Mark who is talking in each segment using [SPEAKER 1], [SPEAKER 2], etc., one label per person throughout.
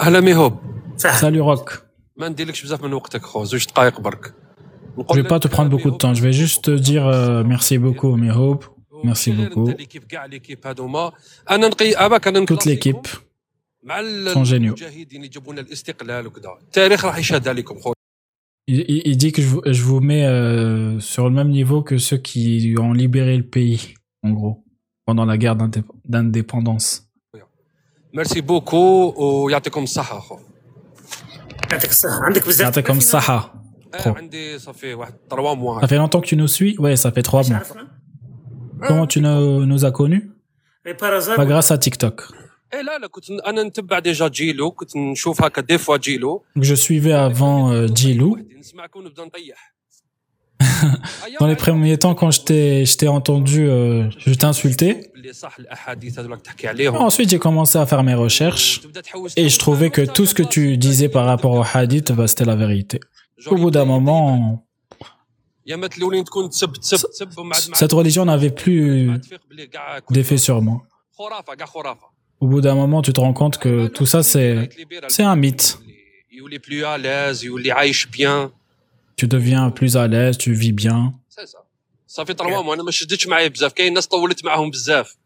[SPEAKER 1] اهلا ميهوب
[SPEAKER 2] Salut Rock.
[SPEAKER 1] ما نديرلكش بزاف من وقتك خو زوج دقائق برك
[SPEAKER 2] Je vais pas te prendre beaucoup de temps. Je vais juste te dire euh, merci beaucoup, Mihob. Merci beaucoup.
[SPEAKER 1] ليكيب كاع ليكيب هذوما انا نقي اباك انا
[SPEAKER 2] Toute l'équipe.
[SPEAKER 1] مع
[SPEAKER 2] sont géniaux.
[SPEAKER 1] المجاهدين اللي جابوا لنا الاستقلال وكذا التاريخ راح يشهد عليكم خو
[SPEAKER 2] Il, il- il dit que je, vous- je vous mets euh, sur le même niveau que ceux qui ont libéré le pays, en gros, pendant la guerre d'indép- d'indépendance.
[SPEAKER 1] ميرسي بوكو ويعطيكم الصحه خو
[SPEAKER 3] يعطيك الصحة عندك بزاف
[SPEAKER 2] C'était comme ça.
[SPEAKER 1] آه،
[SPEAKER 2] Trop.
[SPEAKER 1] عندي صافي واحد 3 موا
[SPEAKER 2] Ça fait longtemps que tu nous suis Ouais, ça fait trois mois.
[SPEAKER 3] عرفنا
[SPEAKER 2] Comment tu nous, nous as connus
[SPEAKER 3] اي بارازار
[SPEAKER 2] Pas grâce à TikTok.
[SPEAKER 1] اي لا لا كنت انا نتبع ديجا جيلو كنت نشوف هكا دي فوا جيلو
[SPEAKER 2] Donc, je suivais avant euh, Djilou. dans les premiers temps, quand euh, je t'ai entendu, je
[SPEAKER 1] t'ai insulté.
[SPEAKER 2] Ensuite, j'ai commencé à faire mes recherches et je trouvais que tout ce que tu disais par rapport au hadith, bah, c'était la vérité. Au bout d'un moment, cette religion n'avait plus d'effet sur moi. Au bout d'un moment, tu te rends compte que tout ça, c'est un mythe Tu deviens plus à l'aise, tu vis bien.
[SPEAKER 1] سي سا صافي طالما انا ما شدتش معايا بزاف كاين ناس طولت معاهم بزاف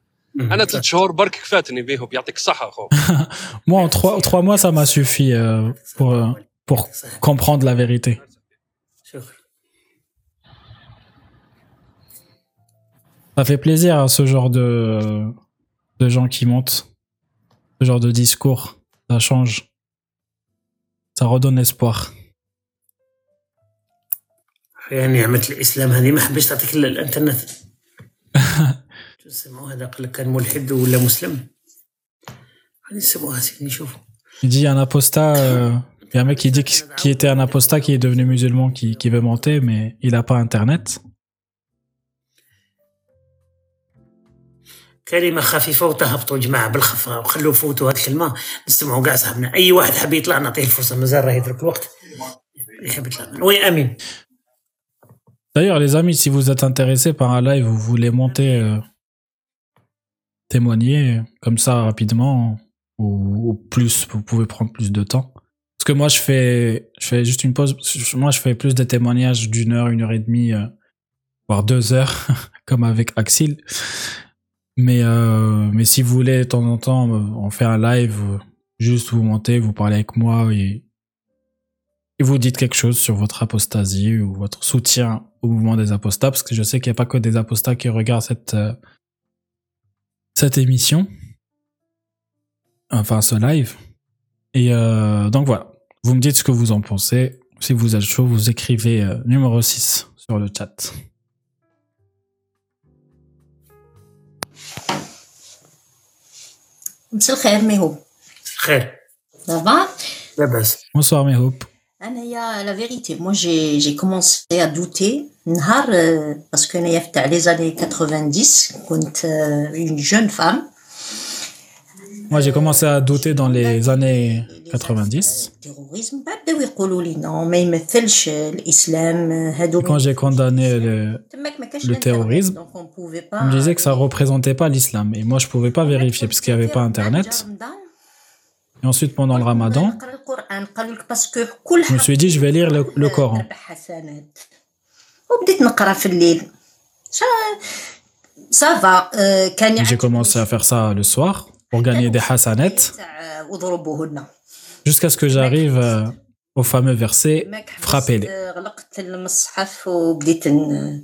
[SPEAKER 1] انا ثلاث شهور برك كفاتني بيهم يعطيك الصحه خو
[SPEAKER 2] Moi, en trois, trois mois, ça m'a suffi euh, pour, euh, pour comprendre la vérité.
[SPEAKER 3] شكرا
[SPEAKER 2] Ça fait plaisir à ce genre de, de gens qui montent, ce genre de discours. Ça change. Ça redonne espoir.
[SPEAKER 3] يا نعمة الإسلام هذه ما حبيتش تعطيك إلا الإنترنت. شو نسموه هذا؟ قال لك كان ملحد ولا مسلم؟ غادي نسموها سيدي نشوف
[SPEAKER 2] Il dit un apostat, euh, il y a un mec qui dit qu'il qui était un apostat qui est devenu musulman qui, qui veut monter, mais il n'a pas internet.
[SPEAKER 3] كلمة خفيفة وتهبطوا جماعة بالخفة وخلوا فوتوا هذه الكلمة. نسمعوا كاع صاحبنا. أي واحد حاب يطلع نعطيه الفرصة مازال راه يدرك الوقت. يحب يطلع. وي أمين.
[SPEAKER 2] D'ailleurs, les amis, si vous êtes intéressés par un live, vous voulez monter, euh, témoigner comme ça rapidement, ou, ou plus, vous pouvez prendre plus de temps. Parce que moi, je fais, je fais juste une pause. Moi, je fais plus des témoignages d'une heure, une heure et demie, euh, voire deux heures, comme avec Axil. Mais, euh, mais si vous voulez, de temps en temps, on fait un live, juste vous montez, vous parlez avec moi et, et vous dites quelque chose sur votre apostasie ou votre soutien au mouvement des apostats, parce que je sais qu'il n'y a pas que des apostats qui regardent cette, euh, cette émission, enfin ce live. Et euh, donc voilà, vous me dites ce que vous en pensez. Si vous êtes chaud, vous écrivez euh, numéro 6 sur le chat.
[SPEAKER 4] مساء الخير ميهو
[SPEAKER 3] خير
[SPEAKER 4] دابا
[SPEAKER 3] لا بأس
[SPEAKER 2] Bonsoir mes hopes.
[SPEAKER 4] انايا لا فيريتي moi j'ai j'ai commencé à douter نهار euh, parce que انايا في تاع les années 90 كنت euh, une jeune femme
[SPEAKER 2] Moi j'ai commencé à douter dans les années 90.
[SPEAKER 4] التيروريزم بعد بداو يقولوا لي نو ما يمثلش الاسلام هادو
[SPEAKER 2] Et quand j'ai condamné le,
[SPEAKER 4] تماك ما كانش
[SPEAKER 2] le
[SPEAKER 4] الإنترنت،
[SPEAKER 2] terrorisme,
[SPEAKER 4] donc on pouvait pas
[SPEAKER 2] on me disait que ça représentait pas l'islam. Et moi je pouvais pas vérifier parce qu'il n'y avait pas internet. Et ensuite pendant le ramadan,
[SPEAKER 4] نقرا القران قالوا لك باسكو كل
[SPEAKER 2] je me suis dit je vais lire le, le Coran.
[SPEAKER 4] أربع حسنات وبديت نقرا في الليل سافا كان
[SPEAKER 2] Et J'ai commencé à faire ça le soir pour gagner des hasanettes
[SPEAKER 4] تاع واضربوهن
[SPEAKER 2] jusqu'à ce que j'arrive euh, au fameux verset
[SPEAKER 4] ماك حبست،
[SPEAKER 2] frappez-les.
[SPEAKER 4] آه، غلقت المصحف وبديت ن...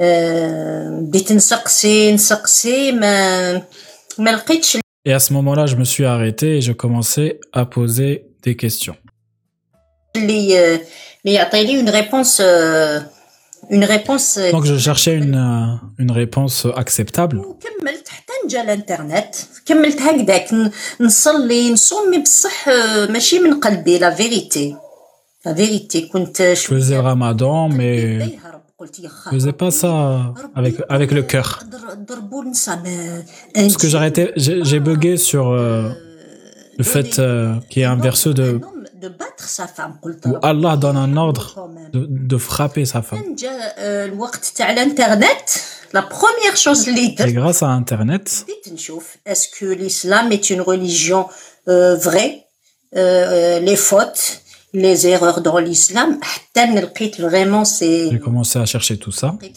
[SPEAKER 4] آه، بديت نسقسي نسقسي ما ما لقيتش
[SPEAKER 2] Et à ce moment-là, je me suis arrêté et je commençais à poser des questions.
[SPEAKER 4] اللي آه، اللي يعطيني اون ريبونس اون ريبونس
[SPEAKER 2] Donc je cherchais une, euh, une réponse acceptable.
[SPEAKER 4] وكملت حتى نجا الانترنت كملت هكذاك ن- نصلي نصومي بصح آه، ماشي من قلبي لا فيريتي لا فيريتي كنت
[SPEAKER 2] Je faisais le ramadan, mais
[SPEAKER 4] يهرب قلت يا
[SPEAKER 2] je faisais pas ça avec, avec le cœur.
[SPEAKER 4] ضربوا النساء ما
[SPEAKER 2] Parce que j'arrêtais, j'ai j'ai bugué sur euh, le fait euh, qu'il y ait un verset de,
[SPEAKER 4] de battre sa femme. Ou
[SPEAKER 2] Allah donne un ordre de, de frapper sa femme.
[SPEAKER 4] Euh, la première chose
[SPEAKER 2] Et grâce à Internet,
[SPEAKER 4] est-ce que l'islam est une religion euh, vraie euh, Les fautes les erreurs dans l'islam? Vraiment c'est
[SPEAKER 2] j'ai commencé à chercher tout ça.
[SPEAKER 4] Et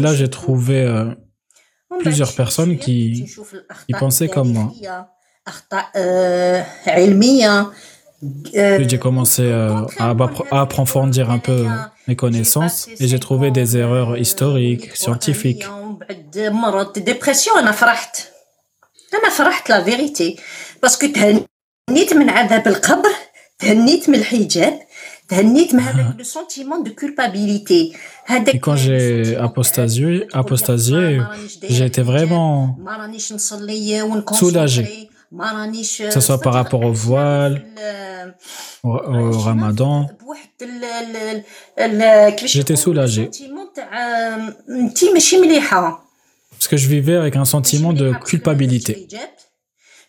[SPEAKER 2] là j'ai trouvé plusieurs personnes qui pensaient comme moi. Hein. J'ai commencé euh, à, approfondir un peu mes connaissances et j'ai trouvé des erreurs historiques, scientifiques.
[SPEAKER 4] dépression, la vérité. Parce que le sentiment de culpabilité.
[SPEAKER 2] Et quand j'ai apostasié, apostasié j'ai été vraiment soulagé
[SPEAKER 4] ما رانيش
[SPEAKER 2] Que ce soit par rapport au voile, au, au ramadan.
[SPEAKER 4] بواحد ال- ال- ال- كيفاش
[SPEAKER 2] J'étais
[SPEAKER 4] نقولوا
[SPEAKER 2] soulagé.
[SPEAKER 4] sentiment تاع انت ماشي مليحه
[SPEAKER 2] Parce que je vivais avec un sentiment de culpabilité.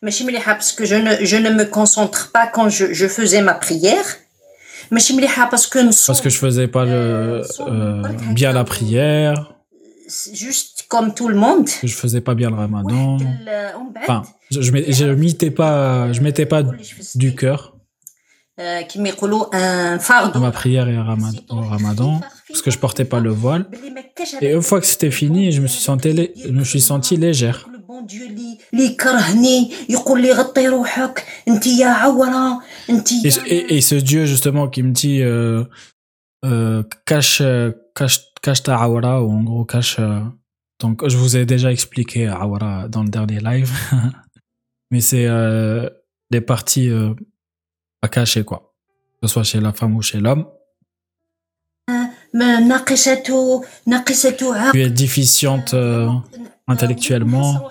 [SPEAKER 4] ماشي مليحه parce que je ne je ne me concentre pas quand je je faisais ma prière ماشي مليحه parce que
[SPEAKER 2] Parce que je faisais pas le, euh, bien la prière,
[SPEAKER 4] juste comme tout le monde.
[SPEAKER 2] Je faisais pas bien le ramadan. Enfin, je, je, mettais pas, je mettais pas du cœur. À ma prière et au ramadan, parce que je portais pas le voile. Et une fois que c'était fini, je me suis sentie, je légère. Et, ce Dieu justement qui me dit euh, euh, cache euh, cache, cache ta awra ou en gros cache. Donc, je vous ai déjà expliqué awra dans le dernier live. Mais c'est des parties à cacher, quoi. Que ce soit chez la femme ou chez l'homme. Tu es déficiente intellectuellement.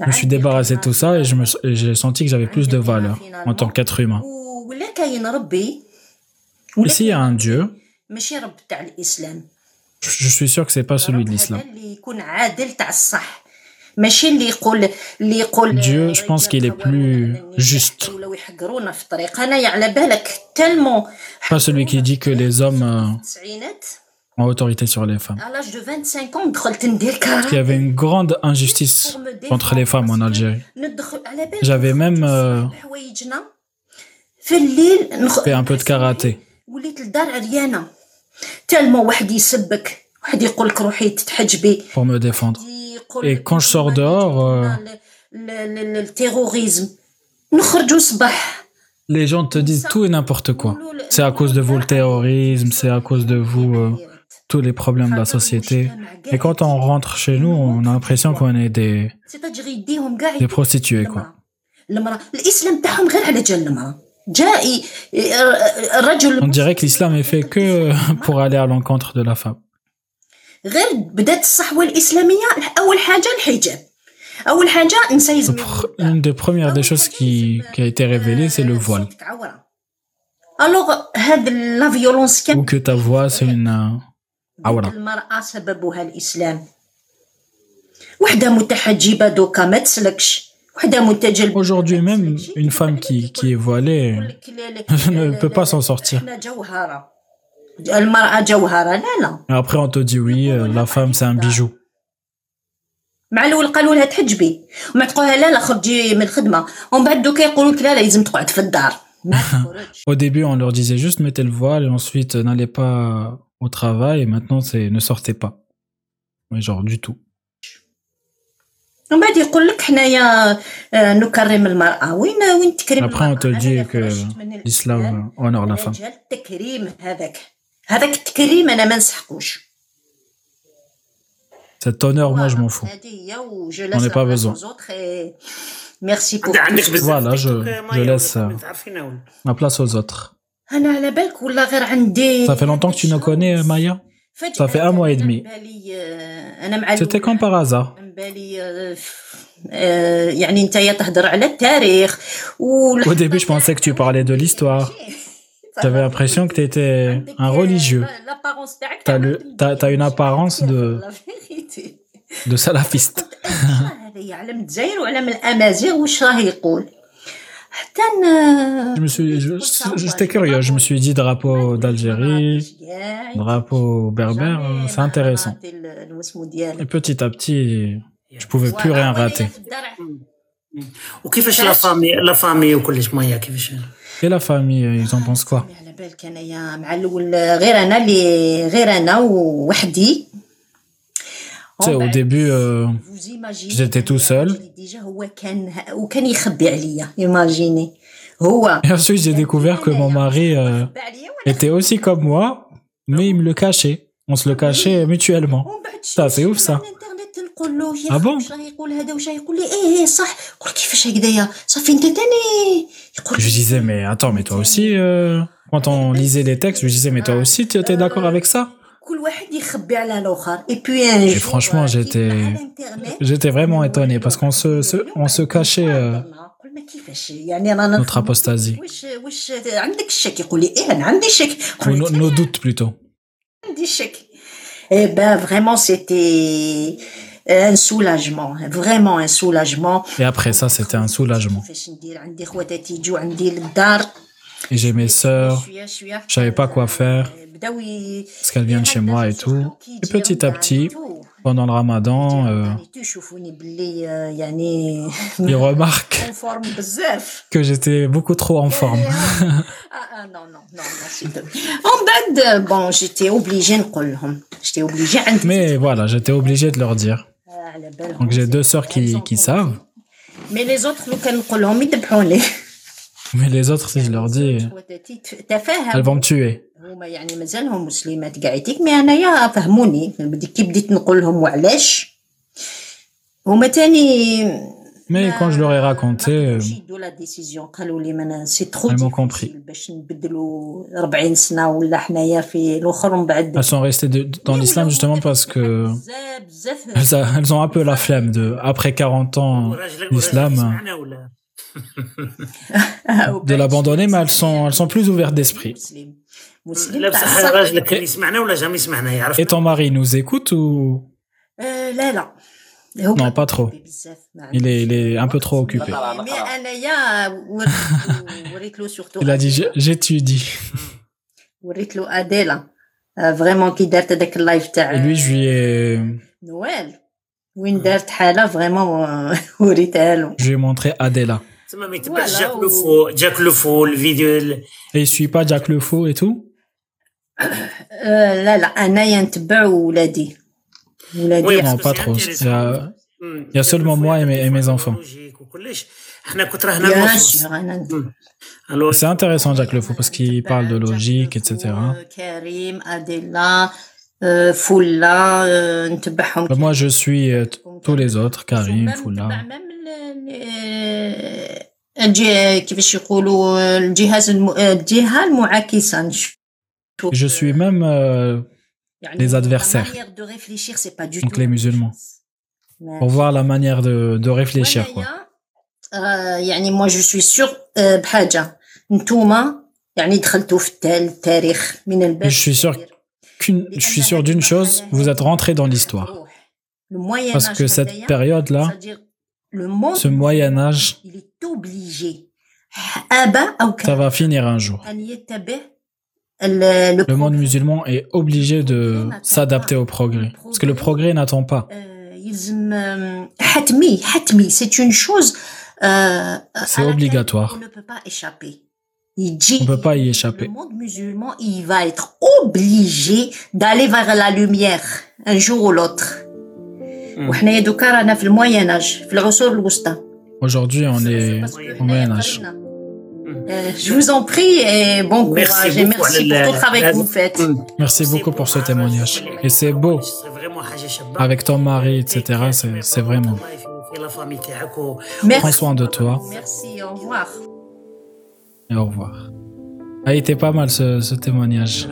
[SPEAKER 2] Je me suis débarrassé de tout ça et j'ai senti que j'avais plus de valeur en tant qu'être humain. Ici, il y a un Dieu.
[SPEAKER 4] ماشي رب تاع الاسلام
[SPEAKER 2] Je je suis sûr que c'est pas celui de
[SPEAKER 4] رب
[SPEAKER 2] l'islam.
[SPEAKER 4] هذا اللي يكون عادل تاع الصح ماشي اللي يقول اللي يقول
[SPEAKER 2] Dieu, je pense qu'il est plus juste.
[SPEAKER 4] ولا يحقرونا في الطريق انايا على بالك تالمون
[SPEAKER 2] Pas celui qui dit que les hommes euh,
[SPEAKER 4] التسعينات
[SPEAKER 2] ont autorité sur les femmes.
[SPEAKER 4] à l'âge de 25 ans دخلت ندير
[SPEAKER 2] Parce qu'il y avait une grande injustice contre les femmes en Algérie.
[SPEAKER 4] ندخل على بالك
[SPEAKER 2] J'avais même euh,
[SPEAKER 4] حوايجنا في الليل نخ...
[SPEAKER 2] fait un peu de karaté. Pour me défendre. Et quand je sors dehors, euh, les gens te disent tout et n'importe quoi. C'est à cause de vous euh, le terrorisme, c'est à cause de vous tous les problèmes de la société. Et quand on rentre chez nous, on a l'impression qu'on est des, des prostituées, quoi. On dirait que l'islam est fait que euh, pour aller à l'encontre de la femme. Une des premières des choses qui, a été révélée, c'est le voile. Ou que ta voix, c'est une... Euh, ah voilà.
[SPEAKER 4] المرأة سببها الإسلام وحدة متحجبة دوكا ما تسلكش وحدة متجلبة
[SPEAKER 2] Aujourd'hui même, une femme qui, qui est voilée ne peut pas s'en sortir.
[SPEAKER 4] احنا جوهرة المرأة جوهرة لا لا
[SPEAKER 2] Et après, on te dit oui, euh, la femme, c'est un bijou.
[SPEAKER 4] مع الاول قالوا لها تحجبي وما تقولها لا لا خرجي من الخدمه ومن بعد دوكا يقولوا لك لا لا لازم تقعد في الدار ما تخرج
[SPEAKER 2] Au début, on leur disait juste mettez le voile et ensuite euh, n'allez pas au travail et maintenant c'est ne sortez pas. Mais genre du tout. Après, on te dit que l'islam honore la femme. Cet honneur, moi, je m'en fous. On n'est pas besoin. Voilà, je, laisse euh, ma place aux autres. Ça fait longtemps que tu nous connais, Maya ça fait un mois et demi. C'était comme par hasard. Au début, je pensais que tu parlais de l'histoire. J'avais l'impression que tu étais un religieux. Tu as, as, as, une apparence de, de salafiste. Je me suis, je- j'étais curieux. Je me suis dit drapeau d'Algérie, drapeau berbère, euh, c'est intéressant. Et petit à petit, Je pouvais plus rien rater.
[SPEAKER 3] وكيفاش لا فامي لا فامي وكلش مايا كيفاش
[SPEAKER 2] Et la famille, euh, ils en pensent quoi
[SPEAKER 4] على بالك انايا مع الاول غير انا اللي غير انا ووحدي
[SPEAKER 2] Tu sais, au début, euh, j'étais tout seul.
[SPEAKER 4] ديجا هو كان وكان يخبي عليا ايماجيني هو
[SPEAKER 2] Et ensuite, j'ai découvert que mon mari euh, était aussi comme moi, mais il me le cachait. On se le cachait mutuellement.
[SPEAKER 4] ومن بعد
[SPEAKER 2] Ça, c'est ouf, ça.
[SPEAKER 4] على الانترنت نقول له يا
[SPEAKER 2] Ah
[SPEAKER 4] أخي
[SPEAKER 2] bon
[SPEAKER 4] واش راه يقول هذا واش راه يقول لي ايه ايه صح قول كيفاش هكذايا صافي انت تاني يقول
[SPEAKER 2] Je lui disais, mais attends, mais toi aussi, euh, quand on lisait les textes, je lui disais, mais toi aussi, tu étais d'accord avec ça Et puis franchement, j'étais, j'étais vraiment étonné parce qu'on se, on se cachait euh, notre apostasie. Nos, nos doutes plutôt.
[SPEAKER 4] Eh ben, vraiment, c'était un soulagement, vraiment un soulagement.
[SPEAKER 2] Et après ça, c'était un soulagement. Et j'ai mes sœurs, je savais pas quoi faire parce qu'elle vient de chez moi et tout. Et petit à petit, pendant le ramadan, euh, ils remarquent que j'étais beaucoup trop en forme.
[SPEAKER 4] ah, En bon, j'étais obligée de J'étais obligée.
[SPEAKER 2] Mais voilà, j'étais obligée de leur dire. Donc j'ai deux sœurs qui, savent.
[SPEAKER 4] Mais les autres,
[SPEAKER 2] mais les autres, si je leur dis, elles vont me tuer.
[SPEAKER 4] هما يعني مازالهم مسلمات قاعدين مي انايا فهموني بدي كي بديت نقول لهم وعلاش هما تاني
[SPEAKER 2] Mais quand je leur ai raconté, euh,
[SPEAKER 4] يدوا لا ديسيزيون قالوا لي من سي ترو
[SPEAKER 2] Elles m'ont compris.
[SPEAKER 4] باش نبدلوا 40 سنه ولا حنايا في الاخر ومن بعد
[SPEAKER 2] elles sont restées de- dans l'islam justement parce que
[SPEAKER 4] بزاف بزاف
[SPEAKER 2] elles, a- elles ont un peu la flemme de, après 40 ans l'islam,
[SPEAKER 3] معنا ولا
[SPEAKER 2] de l'abandonner, mais elles sont, elles sont plus ouvertes d'esprit.
[SPEAKER 4] مسلم مسلم
[SPEAKER 3] لا بصح
[SPEAKER 4] تاع
[SPEAKER 3] راجلك كان يسمعنا ولا جامي يسمعنا يعرف
[SPEAKER 2] Et ton mari nous écoute ou
[SPEAKER 4] آه، لا لا هو
[SPEAKER 2] Non, pas trop.
[SPEAKER 4] بزاف ما
[SPEAKER 2] il est, il est un peu trop occupé
[SPEAKER 4] مي انايا وريت- وريت له سورتو
[SPEAKER 2] Il a dit J'ai- j'étudie.
[SPEAKER 4] وريت له اديلا فريمون كي دارت هذاك اللايف تاع
[SPEAKER 2] Et lui, je lui ai,
[SPEAKER 4] نوال وين دارت حاله فريمون وريتها له
[SPEAKER 2] je lui ai montré Adela.
[SPEAKER 3] تما ما يتبعش
[SPEAKER 4] Voilà,
[SPEAKER 3] جاك
[SPEAKER 4] و-
[SPEAKER 3] لو فو جاك لو فو الفيديو ال-
[SPEAKER 2] Et il suit pas Jack le Faux et tout
[SPEAKER 4] آه، لا لا انايا نتبع ولادي ولادي
[SPEAKER 3] وي،
[SPEAKER 2] Non,
[SPEAKER 3] بس
[SPEAKER 2] pas
[SPEAKER 3] c'est
[SPEAKER 2] trop.
[SPEAKER 3] intéressant.
[SPEAKER 2] Il y a-
[SPEAKER 3] مم.
[SPEAKER 2] Il y a seulement moi et mes- et mes enfants.
[SPEAKER 3] لوجيك وكلش احنا كنت راه هنا
[SPEAKER 4] بيان
[SPEAKER 3] النصوص.
[SPEAKER 4] سور انا
[SPEAKER 3] الو
[SPEAKER 2] C'est intéressant Jack le Faux parce qu'il parle de logique, etc.
[SPEAKER 4] كريم اديلا آه، فولا آه، نتبعهم
[SPEAKER 2] Bah, moi, je suis euh, t- tous les autres, Karim,
[SPEAKER 4] نتبع
[SPEAKER 2] Foula.
[SPEAKER 4] ميم ال- ال- الجي كيفاش يقولوا الجهاز الم... الجهه المعاكسه
[SPEAKER 2] Je suis même euh, les adversaires. Donc les musulmans. Pour voir la manière de, de réfléchir. Quoi.
[SPEAKER 4] Moi, je suis sûr, euh,
[SPEAKER 2] je suis sûr qu'une, je suis sûr d'une chose, vous êtes rentré dans l'histoire. Parce que cette période-là, ce Moyen Âge, ça va finir un jour
[SPEAKER 4] le, euh, le,
[SPEAKER 2] le monde musulman est obligé de s'adapter au progrès. Parce que le progrès n'attend pas.
[SPEAKER 4] Euh, euh, c'est une chose. Euh,
[SPEAKER 2] C'est obligatoire.
[SPEAKER 4] On ne peut pas échapper. Dit,
[SPEAKER 2] on peut pas y échapper.
[SPEAKER 4] Le monde musulman, il va être obligé d'aller vers la lumière un jour ou l'autre. Hmm.
[SPEAKER 2] Aujourd'hui, on est au Moyen Âge.
[SPEAKER 4] Euh, je vous en prie et bon courage merci
[SPEAKER 3] et
[SPEAKER 4] merci pour tout travail que vous faites.
[SPEAKER 3] Mm.
[SPEAKER 2] Merci beaucoup pour ce témoignage. Et c'est beau. Avec ton mari, etc., c'est vraiment. Prends soin de toi.
[SPEAKER 4] Merci, au revoir.
[SPEAKER 2] Et au revoir. Ah, il était pas mal ce, témoignage.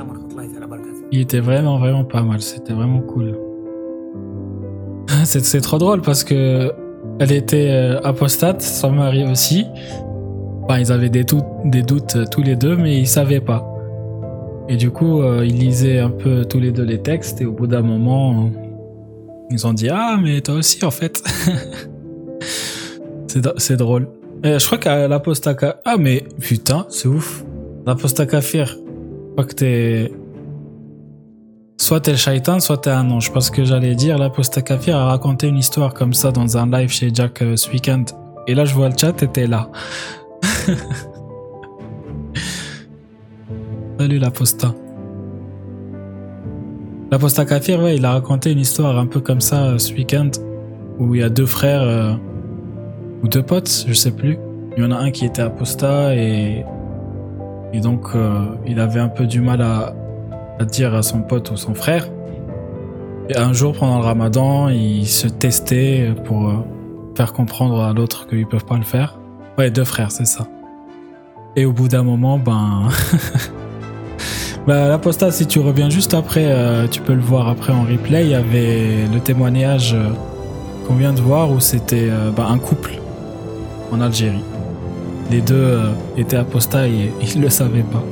[SPEAKER 2] Il était vraiment, vraiment pas mal. C'était vraiment cool. C'est trop drôle parce que elle était euh, apostate, son mari aussi. Enfin, ils avaient des, doutes, euh, tous les deux, mais ils savaient pas. Et du coup, euh, ils lisaient un peu tous les deux les textes et au bout d'un moment, euh, ils ont dit Ah, mais toi aussi, en fait. c'est, dr- c'est drôle. Et je crois qu'à l'apostaka. Ah, mais putain, c'est ouf. L'apostaka kafir. Je crois que t'es. soit t'es le shaitan, soit t'es un ange. Parce que j'allais dire, l'apostat kafir a raconté une histoire comme ça dans un live chez Jack ce week-end. Et là, je vois le chat, t'étais là. Salut l'apostat. L'apostat kafir, il a raconté une histoire un peu comme ça euh, ce week-end. Où il y a deux frères, euh, ou deux potes, je sais plus. Il y en a un qui était apostat et, et donc euh, il avait un peu du mal à, à dire à son pote ou son frère. Et un jour pendant le ramadan, ils se testaient pour faire comprendre à l'autre qu'ils peuvent pas le faire. Ouais, deux frères, c'est ça. Et au bout d'un moment, ben. bah, l'apostat, si tu reviens juste après, euh, tu peux le voir après en replay. Il y avait le témoignage euh, qu'on vient de voir où c'était bah, un couple en Algérie. Les deux étaient apostats et ils le savaient pas.